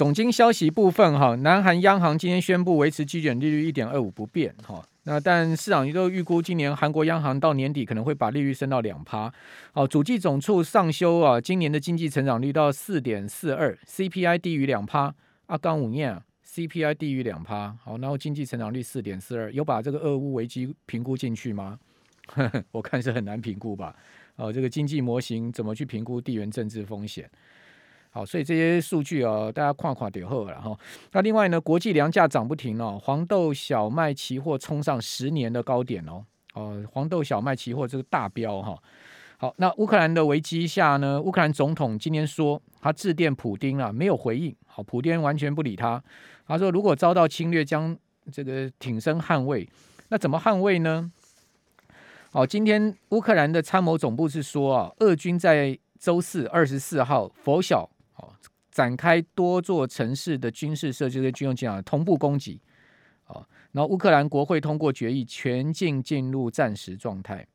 总经消息部分哈，南韩央行今天宣布维持基准利率一点二五不变哈。那但市场都预估今年韩国央行到年底可能会把利率升到两趴。好，主计总处上修啊，今年的经济成长率到四点四二，CPI 低于两趴。阿刚五念 CPI 低于两趴。好，然后经济成长率四点四二，有把这个俄乌危机评估进去吗？我看是很难评估吧。哦，这个经济模型怎么去评估地缘政治风险？好，所以这些数据啊，大家看看就好了哈。那另外呢，国际粮价涨不停哦，黄豆、小麦期货冲上十年的高点哦。哦，黄豆、小麦期货这个大标哈。好，那乌克兰的危机下呢，乌克兰总统今天说他致电普丁啊，没有回应。好，普丁完全不理他。他说如果遭到侵略，将这个挺身捍卫。那怎么捍卫呢？好，今天乌克兰的参谋总部是说啊，俄军在周四二十四号拂晓。展开多座城市的军事设施跟军用机场同步攻击，啊，然后乌克兰国会通过决议，全境进入战时状态，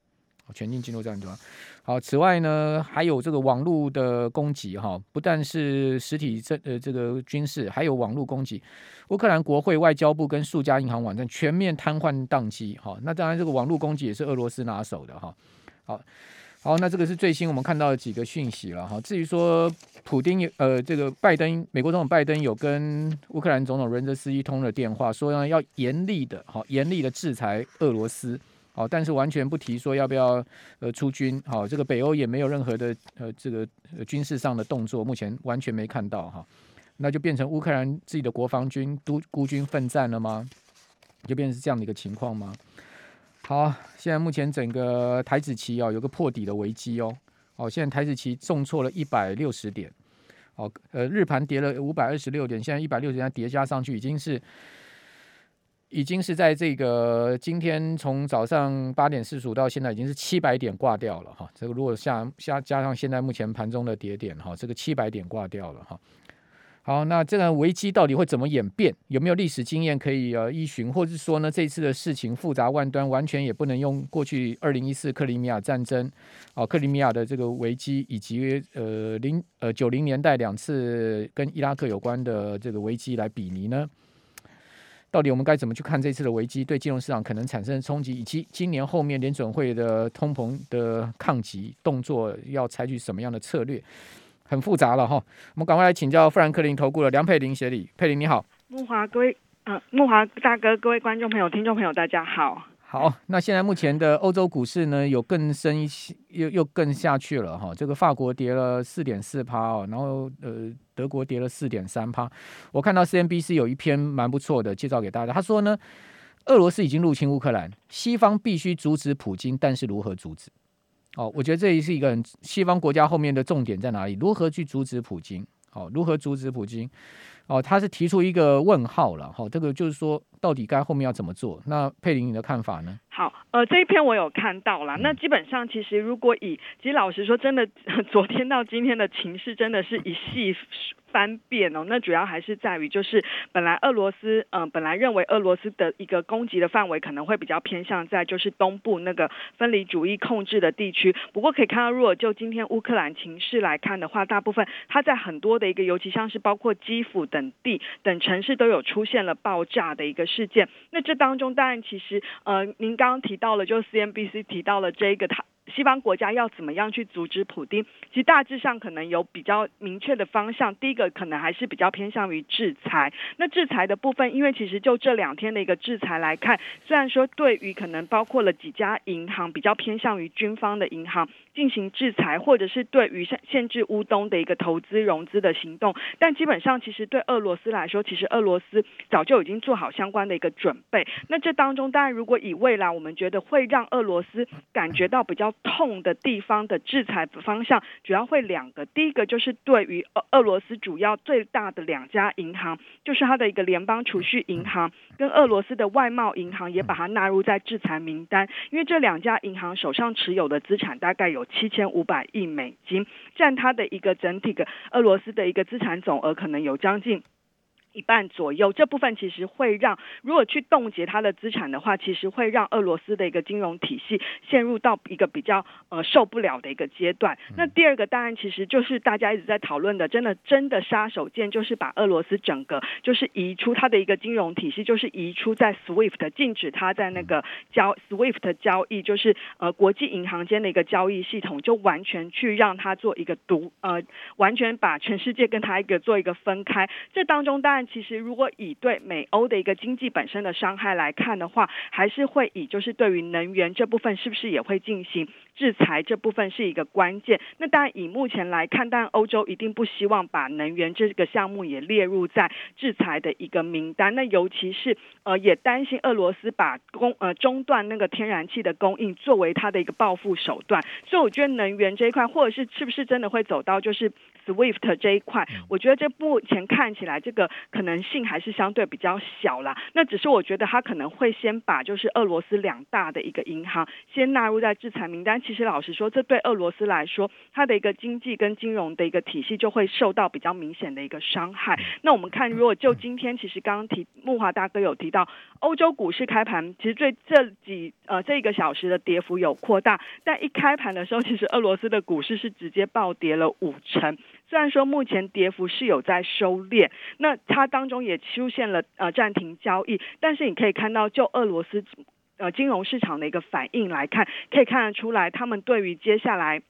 全境进入战时状态。好，此外呢，还有这个网络的攻击，哈，不但是实体这呃这个军事，还有网络攻击。乌克兰国会、外交部跟数家银行网站全面瘫痪宕机，哈，那当然这个网络攻击也是俄罗斯拿手的，哈，好。好，那这个是最新我们看到的几个讯息了哈。至于说普丁呃，这个拜登，美国总统拜登有跟乌克兰总统任泽斯基通了电话，说呢要严厉的，好严厉的制裁俄罗斯，好，但是完全不提说要不要呃出军，好，这个北欧也没有任何的呃这个军事上的动作，目前完全没看到哈。那就变成乌克兰自己的国防军都孤军奋战了吗？就变成是这样的一个情况吗？好，现在目前整个台指期哦有个破底的危机哦。哦，现在台指期重挫了一百六十点。哦，呃，日盘跌了五百二十六点，现在一百六十点叠加上去，已经是已经是在这个今天从早上八点四十五到现在已经是七百点挂掉了哈。这个如果下下加上现在目前盘中的跌点哈，这个七百点挂掉了哈。好，那这个危机到底会怎么演变？有没有历史经验可以呃依循？或者是说呢，这次的事情复杂万端，完全也不能用过去二零一四克里米亚战争，哦，克里米亚的这个危机，以及呃零呃九零年代两次跟伊拉克有关的这个危机来比拟呢？到底我们该怎么去看这次的危机对金融市场可能产生的冲击，以及今年后面联准会的通膨的抗击动作要采取什么样的策略？很复杂了哈，我们赶快来请教富兰克林投顾的梁佩玲协理，佩玲你好，慕驊各位，呃，慕驊大哥，各位观众朋友、听众朋友，大家好。好，那现在目前的欧洲股市呢，有更深一些，又又更下去了哈。这个法国跌了四点四趴哦，然后呃，德国跌了四点三趴。我看到 CNBC 有一篇蛮不错的介绍给大家，他说呢，俄罗斯已经入侵乌克兰，西方必须阻止普京，但是如何阻止？哦，我觉得这也是一个很西方国家后面的重点在哪里？如何去阻止普京？哦，如何阻止普京？哦，他是提出一个问号了。哈、哦，这个就是说，到底该后面要怎么做？那佩玲你的看法呢？好，呃，这一篇我有看到了。那基本上，其实如果以，其实老实说，真的，昨天到今天的情势真的是一系。翻变哦，那主要还是在于，就是本来俄罗斯，嗯、本来认为俄罗斯的一个攻击的范围可能会比较偏向在就是东部那个分离主义控制的地区。不过可以看到，如果就今天乌克兰情势来看的话，大部分它在很多的一个，尤其像是包括基辅等地等城市都有出现了爆炸的一个事件。那这当中当然其实，呃，您刚刚提到了，就 CNBC 提到了这个它。西方国家要怎么样去阻止普丁？其实大致上可能有比较明确的方向。第一个可能还是比较偏向于制裁。那制裁的部分，因为其实就这两天的一个制裁来看，虽然说对于可能包括了几家银行比较偏向于军方的银行进行制裁，或者是对于限限制乌东的一个投资融资的行动，但基本上其实对俄罗斯来说，其实俄罗斯早就已经做好相关的一个准备。那这当中当然，如果以未来我们觉得会让俄罗斯感觉到比较。痛的地方的制裁方向主要会两个，第一个就是对于俄俄罗斯主要最大的两家银行，就是它的一个联邦储蓄银行跟俄罗斯的外贸银行，也把它纳入在制裁名单，因为这两家银行手上持有的资产大概有七千五百亿美金，占它的一个整体的俄罗斯的一个资产总额可能有将近。一半左右，这部分其实会让，如果去冻结它的资产的话，其实会让俄罗斯的一个金融体系陷入到一个比较呃受不了的一个阶段。那第二个当然其实就是大家一直在讨论的，真的真的杀手锏就是把俄罗斯整个就是移出它的一个金融体系，就是移出在 SWIFT 禁止它在那个交 SWIFT 交易，就是呃国际银行间的一个交易系统，就完全去让它做一个独呃完全把全世界跟它一个做一个分开。这当中当然。其实，如果以对美欧的一个经济本身的伤害来看的话，还是会以就是对于能源这部分是不是也会进行制裁这部分是一个关键。那当然以目前来看，但欧洲一定不希望把能源这个项目也列入在制裁的一个名单。那尤其是呃，也担心俄罗斯把供呃中断那个天然气的供应作为它的一个报复手段。所以我觉得能源这一块，或者是是不是真的会走到就是 SWIFT 这一块，我觉得这目前看起来这个。可能性还是相对比较小啦，那只是我觉得他可能会先把就是俄罗斯两大的一个银行先纳入在制裁名单。其实老实说，这对俄罗斯来说，它的一个经济跟金融的一个体系就会受到比较明显的一个伤害。那我们看，如果就今天，其实刚刚提木华大哥有提到，欧洲股市开盘其实最这几呃这一个小时的跌幅有扩大，但一开盘的时候，其实俄罗斯的股市是直接暴跌了五成。虽然说目前跌幅是有在收敛，那它当中也出现了呃暂停交易，但是你可以看到，就俄罗斯呃金融市场的一个反应来看，可以看得出来，他们对于接下来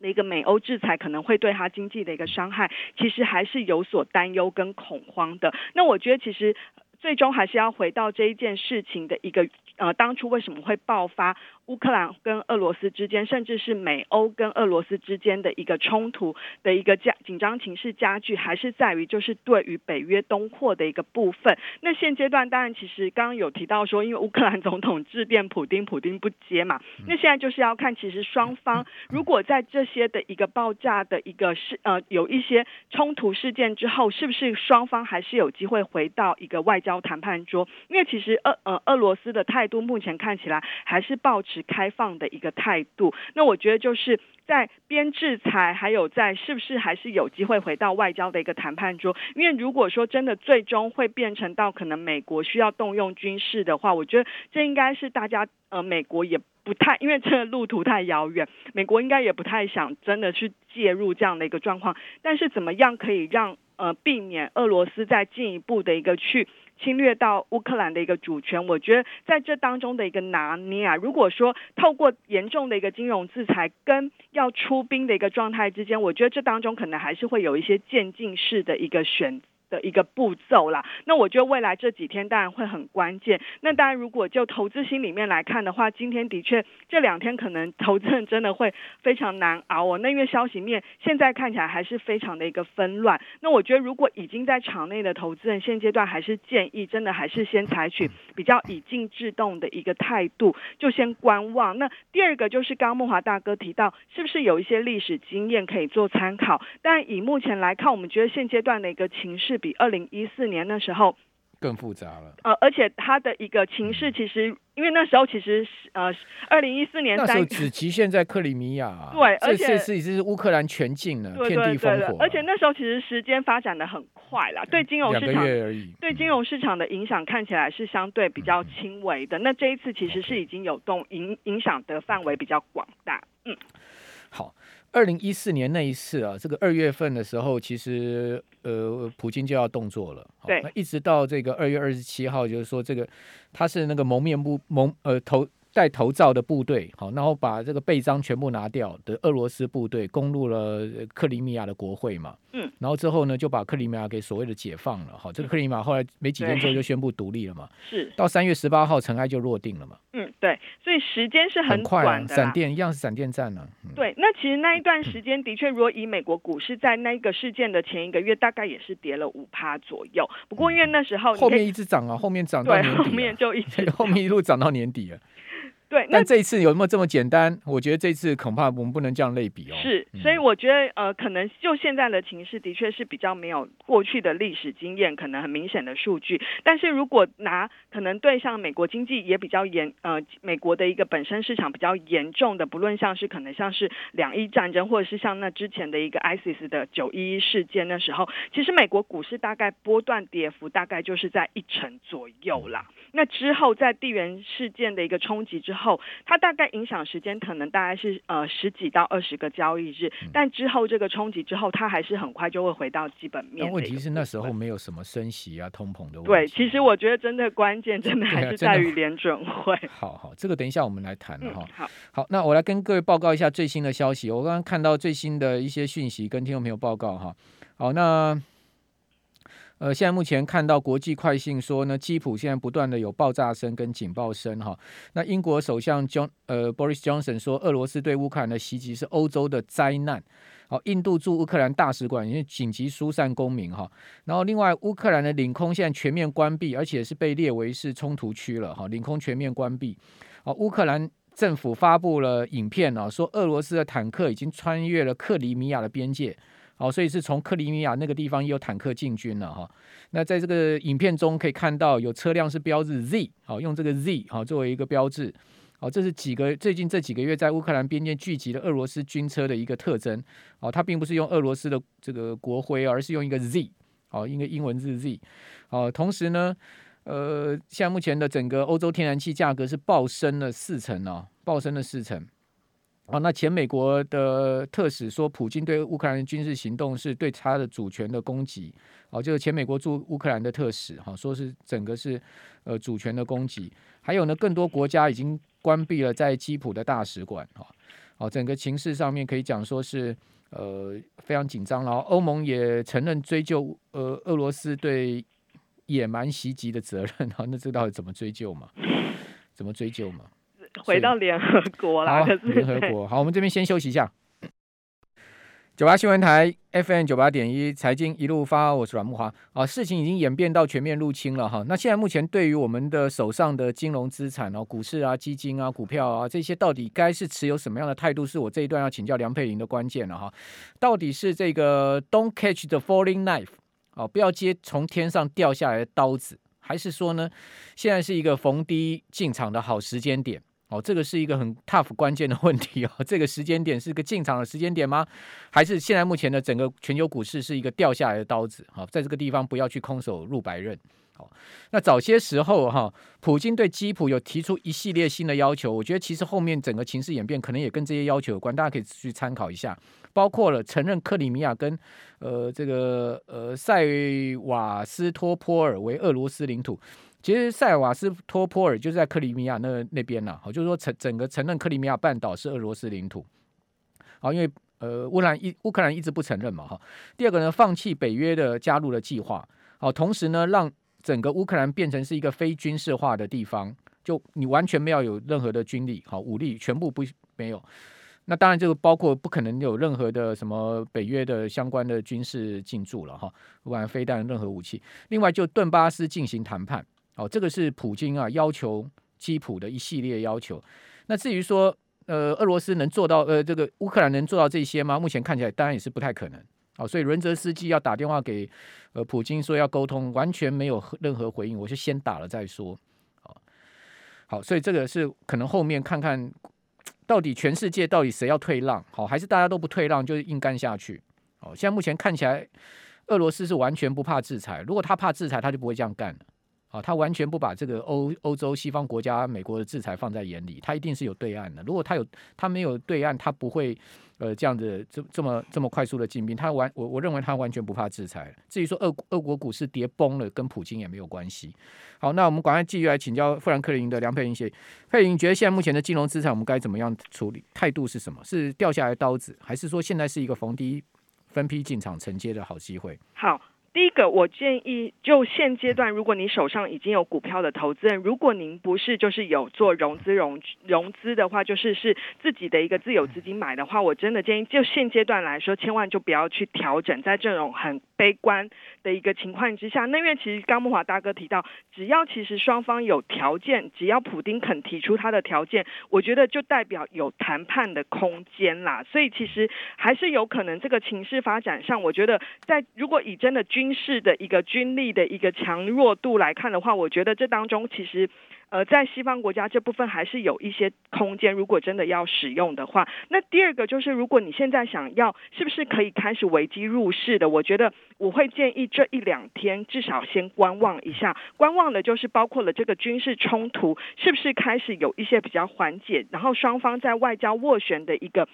的一个美欧制裁可能会对它经济的一个伤害，其实还是有所担忧跟恐慌的。那我觉得其实最终还是要回到这一件事情的一个呃当初为什么会爆发。乌克兰跟俄罗斯之间，甚至是美欧跟俄罗斯之间的一个冲突的一个加紧张情势加剧，还是在于就是对于北约东扩的一个部分。那现阶段当然其实刚刚有提到说，因为乌克兰总统致电普丁，普丁不接嘛。那现在就是要看，其实双方如果在这些的一个爆炸的一个事呃有一些冲突事件之后，是不是双方还是有机会回到一个外交谈判桌？因为其实俄呃俄罗斯的态态度目前看起来还是保持。开放的一个态度，那我觉得就是在边制裁，还有在是不是还是有机会回到外交的一个谈判桌？因为如果说真的最终会变成到可能美国需要动用军事的话，我觉得这应该是大家呃美国也不太，因为这个路途太遥远，美国应该也不太想真的去介入这样的一个状况。但是怎么样可以让呃避免俄罗斯再进一步的一个去。侵略到乌克兰的一个主权，我觉得在这当中的一个拿捏啊，如果说透过严重的一个金融制裁跟要出兵的一个状态之间，我觉得这当中可能还是会有一些渐进式的一个选择。的一个步骤啦，那我觉得未来这几天当然会很关键。那当然，如果就投资心里面来看的话，今天的确这两天可能投资人真的会非常难熬哦。那因为消息面现在看起来还是非常的一个纷乱。那我觉得如果已经在场内的投资人，现阶段还是建议真的还是先采取比较以静制动的一个态度，就先观望。那第二个就是刚刚慕驊大哥提到，是不是有一些历史经验可以做参考？但以目前来看，我们觉得现阶段的一个情势。比二零一四年那时候更复杂了。呃，而且它的一个情势，其实因为那时候其实呃，二零一四年那时候只局限在克里米亚，对，而且这次已经是乌克兰全境了，对对对对，遍地烽火。而且那时候其实时间发展的很快啦，对金融市场对金融市场的影响看起来是相对比较轻微的。嗯、那这一次其实是已经有动影影响的范围比较广大。嗯，好。二零一四年那一次啊，这个二月份的时候，其实呃，普京就要动作了。对，那一直到这个二月二十七号，就是说这个他是那个蒙面部蒙呃头。戴头罩的部队，好，然后把这个背章全部拿掉的俄罗斯部队攻入了克里米亚的国会嘛，嗯，然后之后呢，就把克里米亚给所谓的解放了，好，这个克里米亚后来没几天之后就宣布独立了嘛，是，到三月十八号尘埃就落定了嘛，嗯，对，所以时间是很快短的，闪电一样是闪电战呢、啊。嗯，对，那其实那一段时间的确，如果以美国股市在那个事件的前一个月，大概也是跌了五趴左右，不过因为那时候后面一直涨啊，后面涨到年底、啊，后面就一直 后面一路涨到年底了。对，那这一次有没有这么简单？我觉得这次恐怕我们不能这样类比哦。是，所以我觉得呃，可能就现在的情势的确是比较没有过去的历史经验，可能很明显的数据。但是如果拿可能对像美国经济也比较严，呃，美国的一个本身市场比较严重的，不论像是可能像是两伊战争，或者是像那之前的一个 ISIS 的九一一事件的时候，其实美国股市大概波段跌幅大概就是在一成左右啦。那之后在地缘事件的一个冲击之后。后，它大概影响时间可能大概是呃十几到二十个交易日，嗯，但之后这个冲击之后，它还是很快就会回到基本面。问题是那时候没有什么升息啊、通膨的问题。对，其实我觉得真的关键 真的还是在于联准会。啊、好好，这个等一下我们来谈哈、嗯。好，好，那我来跟各位报告一下最新的消息。我刚刚看到最新的一些讯息，跟听众朋友报告哈。好，那。呃，现在目前看到国际快讯说呢，基辅现在不断的有爆炸声跟警报声哈。那英国首相 John 呃 Boris Johnson 说，俄罗斯对乌克兰的袭击是欧洲的灾难。好，印度驻乌克兰大使馆已经紧急疏散公民哈。然后另外，乌克兰的领空现在全面关闭，而且是被列为是冲突区了哈。领空全面关闭。好，乌克兰政府发布了影片啊，说俄罗斯的坦克已经穿越了克里米亚的边界。好，所以是从克里米亚那个地方也有坦克进军了哈。那在这个影片中可以看到有车辆是标志 Z，好，用这个 Z 好作为一个标志。好，这是几个最近这几个月在乌克兰边界聚集的俄罗斯军车的一个特征。好，它并不是用俄罗斯的这个国徽，而是用一个 Z，好，一个英文字 Z。好，同时呢，呃，现在目前的整个欧洲天然气价格是暴升了四成哦，暴升了四成。啊，那前美国的特使说，普京对乌克兰军事行动是对他的主权的攻击。哦，就是前美国驻乌克兰的特使哈，说是整个是呃主权的攻击。还有呢，更多国家已经关闭了在基辅的大使馆。哈，哦，整个情势上面可以讲说是呃非常紧张。然后欧盟也承认追究呃俄罗斯对野蛮袭击的责任。哈，那这到底怎么追究嘛？怎么追究嘛？回到联合国啦，联合国好，我们这边先休息一下。九八新闻台 FM 九八点一财经一路发，我是阮木华啊。事情已经演变到全面入侵了哈。那现在目前对于我们的手上的金融资产哦，股市啊、基金啊、股票啊这些，到底该是持有什么样的态度？是我这一段要请教梁佩玲的关键了哈。到底是这个 Don't catch the falling knife 哦，不要接从天上掉下来的刀子，还是说呢，现在是一个逢低进场的好时间点？哦，这个是一个很 tough 关键的问题哦。这个时间点是个进场的时间点吗？还是现在目前的整个全球股市是一个掉下来的刀子？好，在这个地方不要去空手入白刃。好，那早些时候哈，普京对基辅有提出一系列新的要求。我觉得其实后面整个情势演变可能也跟这些要求有关，大家可以去参考一下。包括了承认克里米亚跟呃这个呃塞瓦斯托波尔为俄罗斯领土。其实塞瓦斯托波尔就是在克里米亚那那边呐，好，就是说承整个承认克里米亚半岛是俄罗斯领土，好，因为呃乌克兰一乌克兰一直不承认嘛，哈。第二个呢，放弃北约的加入的计划，好，同时呢，让整个乌克兰变成是一个非军事化的地方，就你完全没有有任何的军力，好，武力全部不没有。那当然这个包括不可能有任何的什么北约的相关的军事进驻了哈，不管飞弹任何武器。另外就顿巴斯进行谈判。哦，这个是普京啊要求基辅的一系列要求。那至于说，呃，俄罗斯能做到，呃，这个乌克兰能做到这些吗？目前看起来当然也是不太可能。哦，所以伦泽斯基要打电话给呃普京说要沟通，完全没有任何回应。我就先打了再说。好，好，所以这个是可能后面看看到底全世界到底谁要退让，好，还是大家都不退让，就是硬干下去。哦，现在目前看起来，俄罗斯是完全不怕制裁。如果他怕制裁，他就不会这样干了。啊，他完全不把这个欧欧洲西方国家、美国的制裁放在眼里，他一定是有对岸的。如果他有，他没有对岸，他不会呃这样子这这么这么快速的进兵。他完，我我认为他完全不怕制裁。至于说俄俄国股市跌崩了，跟普京也没有关系。好，那我们赶快继续来请教富兰克林的梁佩玲。佩玲，觉得现在目前的金融资产我们该怎么样处理？态度是什么？是掉下来刀子，还是说现在是一个逢低分批进场承接的好机会？好。第一个，我建议就现阶段，如果你手上已经有股票的投资人，如果您不是就是有做融资融融资的话，就是是自己的一个自有资金买的话，我真的建议就现阶段来说，千万就不要去调整，在这种很悲观的一个情况之下，那因为其实刚木华大哥提到，只要其实双方有条件，只要普丁肯提出他的条件，我觉得就代表有谈判的空间啦。所以其实还是有可能这个情势发展上，我觉得在如果以真的军事的一个军力的一个强弱度来看的话，我觉得这当中其实。呃，在西方国家这部分还是有一些空间，如果真的要使用的话，那第二个就是，如果你现在想要，是不是可以开始危机入市的？我觉得我会建议这一两天至少先观望一下，观望的就是包括了这个军事冲突是不是开始有一些比较缓解，然后双方在外交斡旋的一个，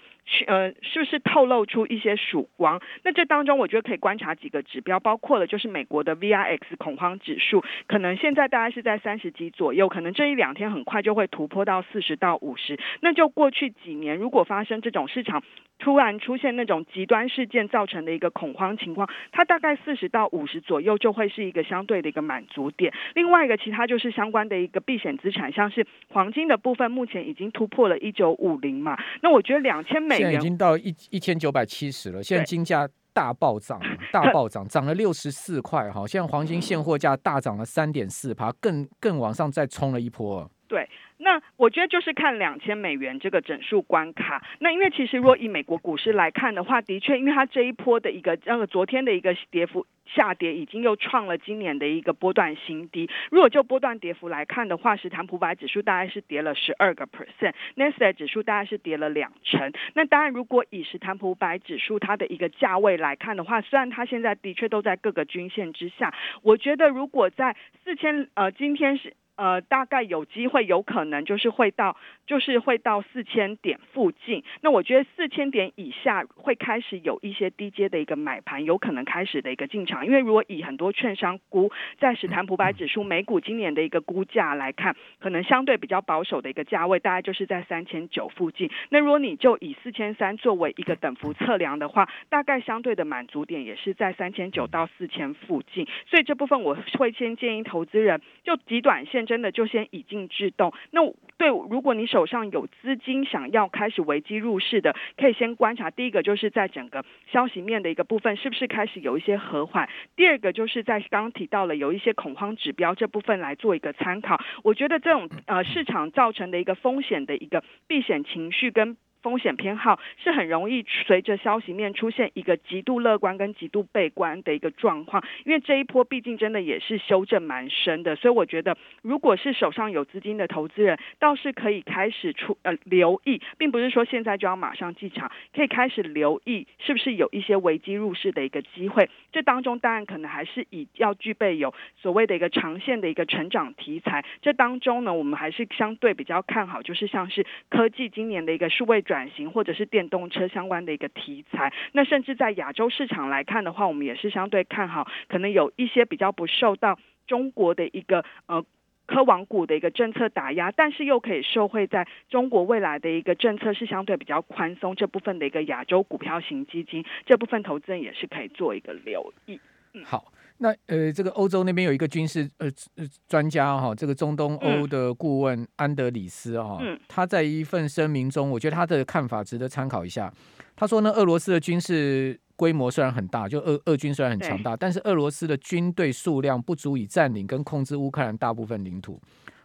呃，是不是透露出一些曙光？那这当中我觉得可以观察几个指标，包括了就是美国的 VIX 恐慌指数，可能现在大概是在三十几左右，可能。这一两天很快就会突破到四十到五十，那就过去几年，如果发生这种市场突然出现那种极端事件造成的一个恐慌情况，它大概四十到五十左右就会是一个相对的一个满足点。另外一个，其他就是相关的一个避险资产，像是黄金的部分，目前已经突破了一九五零嘛。那我觉得两千美元已经到一一千九百七十了，现在金价。大暴涨，大暴涨，涨了六十四块哈！现在黄金现货价大涨了三点四趴，更更往上再冲了一波。对，那我觉得就是看两千美元这个整数关卡。那因为其实如果以美国股市来看的话，的确，因为它这一波的一个那个昨天的一个跌幅。下跌已经又创了今年的一个波段新低。如果就波段跌幅来看的话，史坦普百指数大概是跌了十二个 percent，Nasdaq 指数大概是跌了两成。那当然，如果以史坦普百指数它的一个价位来看的话，虽然它现在的确都在各个均线之下，我觉得如果在四千呃，今天是。呃，大概有机会，有可能就是会到，就是会到四千点附近。那我觉得四千点以下会开始有一些低阶的一个买盘，有可能开始的一个进场。因为如果以很多券商估在史坦普百指数美股今年的一个估价来看，可能相对比较保守的一个价位，大概就是在三千九附近。那如果你就以四千三作为一个等幅测量的话，大概相对的满足点也是在三千九到四千附近。所以这部分我会先建议投资人就极短线。真的就先以静制动。那对，如果你手上有资金想要开始危机入市的，可以先观察。第一个就是在整个消息面的一个部分，是不是开始有一些和缓？第二个就是在刚刚提到了有一些恐慌指标这部分来做一个参考。我觉得这种呃市场造成的一个风险的一个避险情绪跟。风险偏好是很容易随着消息面出现一个极度乐观跟极度悲观的一个状况，因为这一波毕竟真的也是修正蛮深的，所以我觉得如果是手上有资金的投资人，倒是可以开始出呃留意，并不是说现在就要马上进场，可以开始留意是不是有一些危机入市的一个机会。这当中当然可能还是以要具备有所谓的一个长线的一个成长题材。这当中呢，我们还是相对比较看好，就是像是科技今年的一个数位。转型或者是电动车相关的一个题材，那甚至在亚洲市场来看的话，我们也是相对看好，可能有一些比较不受到中国的一个呃科网股的一个政策打压，但是又可以受惠在中国未来的一个政策是相对比较宽松这部分的一个亚洲股票型基金，这部分投资人也是可以做一个留意。嗯，好。那呃，这个欧洲那边有一个军事呃呃专家哈，这个中东欧的顾问安德里斯哈，嗯、他在一份声明中，我觉得他的看法值得参考一下。他说呢，俄罗斯的军事规模虽然很大，就俄俄军虽然很强大，但是俄罗斯的军队数量不足以占领跟控制乌克兰大部分领土，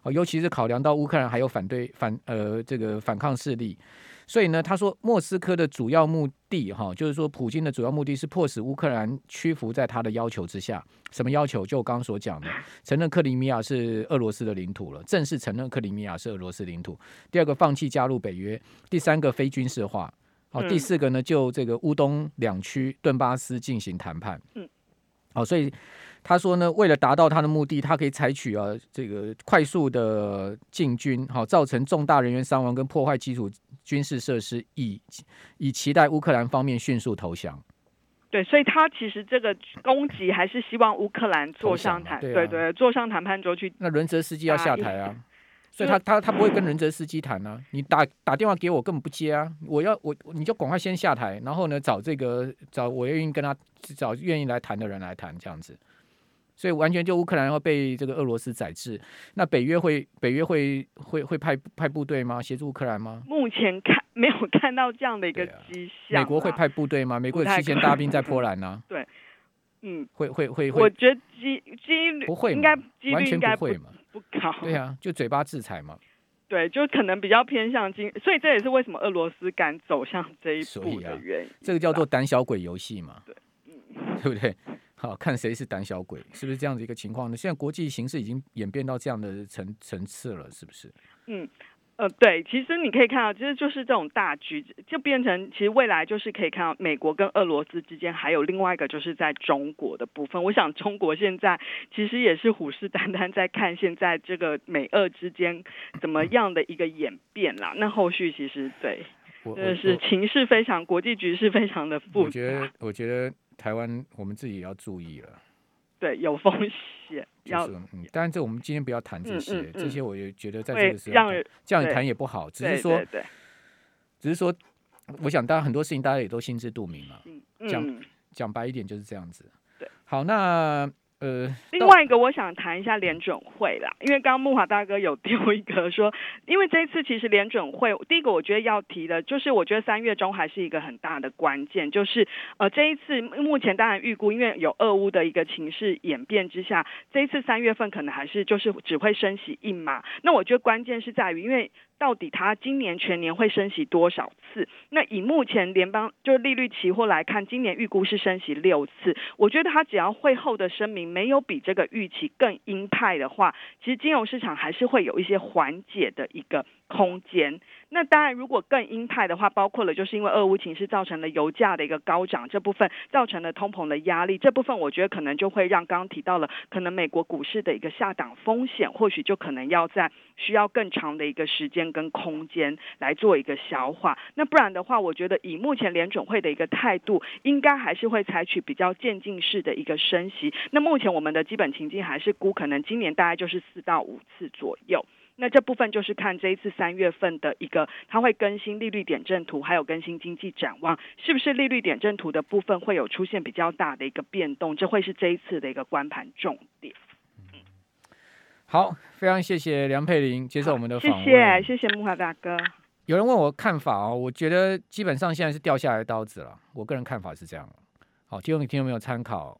哦，尤其是考量到乌克兰还有反对反呃这个反抗势力。所以呢，他说莫斯科的主要目的，哈，就是说普京的主要目的是迫使乌克兰屈服在他的要求之下。什么要求？就我刚刚所讲的，承认克里米亚是俄罗斯的领土了，正式承认克里米亚是俄罗斯领土。第二个，放弃加入北约。第三个，非军事化。好，第四个呢，就这个乌东两区顿巴斯进行谈判。嗯，好，所以。他说呢，为了达到他的目的，他可以采取啊这个快速的进军，好造成重大人员伤亡跟破坏基础军事设施，以以期待乌克兰方面迅速投降。对，所以他其实这个攻击还是希望乌克兰坐上谈，对、啊、对对，坐上谈判桌去。那伦泽斯基要下台啊，所以他他他不会跟伦泽斯基谈啊，你打打电话给我根本不接啊，我要我你就赶快先下台，然后呢找这个找我愿意跟他找愿意来谈的人来谈这样子。所以完全就乌克兰要被这个俄罗斯宰制，那北约会北约会会会派派部队吗？协助乌克兰吗？目前看 没有看到这样的一个迹象。美国会派部队吗？美国有七千大兵在波兰呢、啊。对，嗯，会会会会。我觉得机机率不会，应该几率完全应该不会嘛，不高。对啊，就嘴巴制裁嘛。对，就可能比较偏向经，所以这也是为什么俄罗斯敢走向这一步的原因。啊、这个叫做胆小鬼游戏嘛，对，嗯，对不对？好，看谁是胆小鬼，是不是这样子一个情况呢？现在国际形势已经演变到这样的层层次了，是不是？嗯。呃，对，其实你可以看到，其实就是这种大局，就变成其实未来就是可以看到美国跟俄罗斯之间还有另外一个就是在中国的部分。我想中国现在其实也是虎视眈眈在看现在这个美俄之间怎么样的一个演变啦。那后续其实对，真的是情势非常，国际局势非常的复杂。我觉得，我觉得台湾我们自己也要注意了。对，有风险。要，嗯，当然这我们今天不要谈这些，嗯嗯嗯、这些我也觉得在这个时候这样谈也不好，只是说，对对对只是说，我想大家很多事情大家也都心知肚明嘛。嗯，讲讲白一点就是这样子。对，好，那。呃，另外一个我想谈一下联准会啦，因为刚刚木华大哥有丢一个说，因为这一次其实联准会第一个我觉得要提的，就是我觉得三月中还是一个很大的关键，就是呃这一次目前当然预估，因为有俄乌的一个情势演变之下，这一次三月份可能还是就是只会升息一码，那我觉得关键是在于因为。到底他今年全年会升息多少次？那以目前联邦就是利率期货来看，今年预估是升息六次。我觉得他只要会后的声明没有比这个预期更鹰派的话，其实金融市场还是会有一些缓解的一个空间。那当然，如果更鹰派的话，包括了就是因为俄乌情势造成了油价的一个高涨，这部分造成了通膨的压力，这部分我觉得可能就会让刚刚提到了可能美国股市的一个下档风险，或许就可能要在需要更长的一个时间跟空间来做一个消化。那不然的话，我觉得以目前联准会的一个态度，应该还是会采取比较渐进式的一个升息。那目前我们的基本情境还是估可能今年大概就是四到五次左右。那这部分就是看这一次三月份的一个，它会更新利率点阵图，还有更新经济展望，是不是利率点阵图的部分会有出现比较大的一个变动？这会是这一次的一个观盘重点。好，非常谢谢梁佩玲接受我们的访问，谢谢谢谢木华大哥。有人问我看法哦，我觉得基本上现在是掉下来的刀子了，我个人看法是这样。好，提供给听众朋友参考。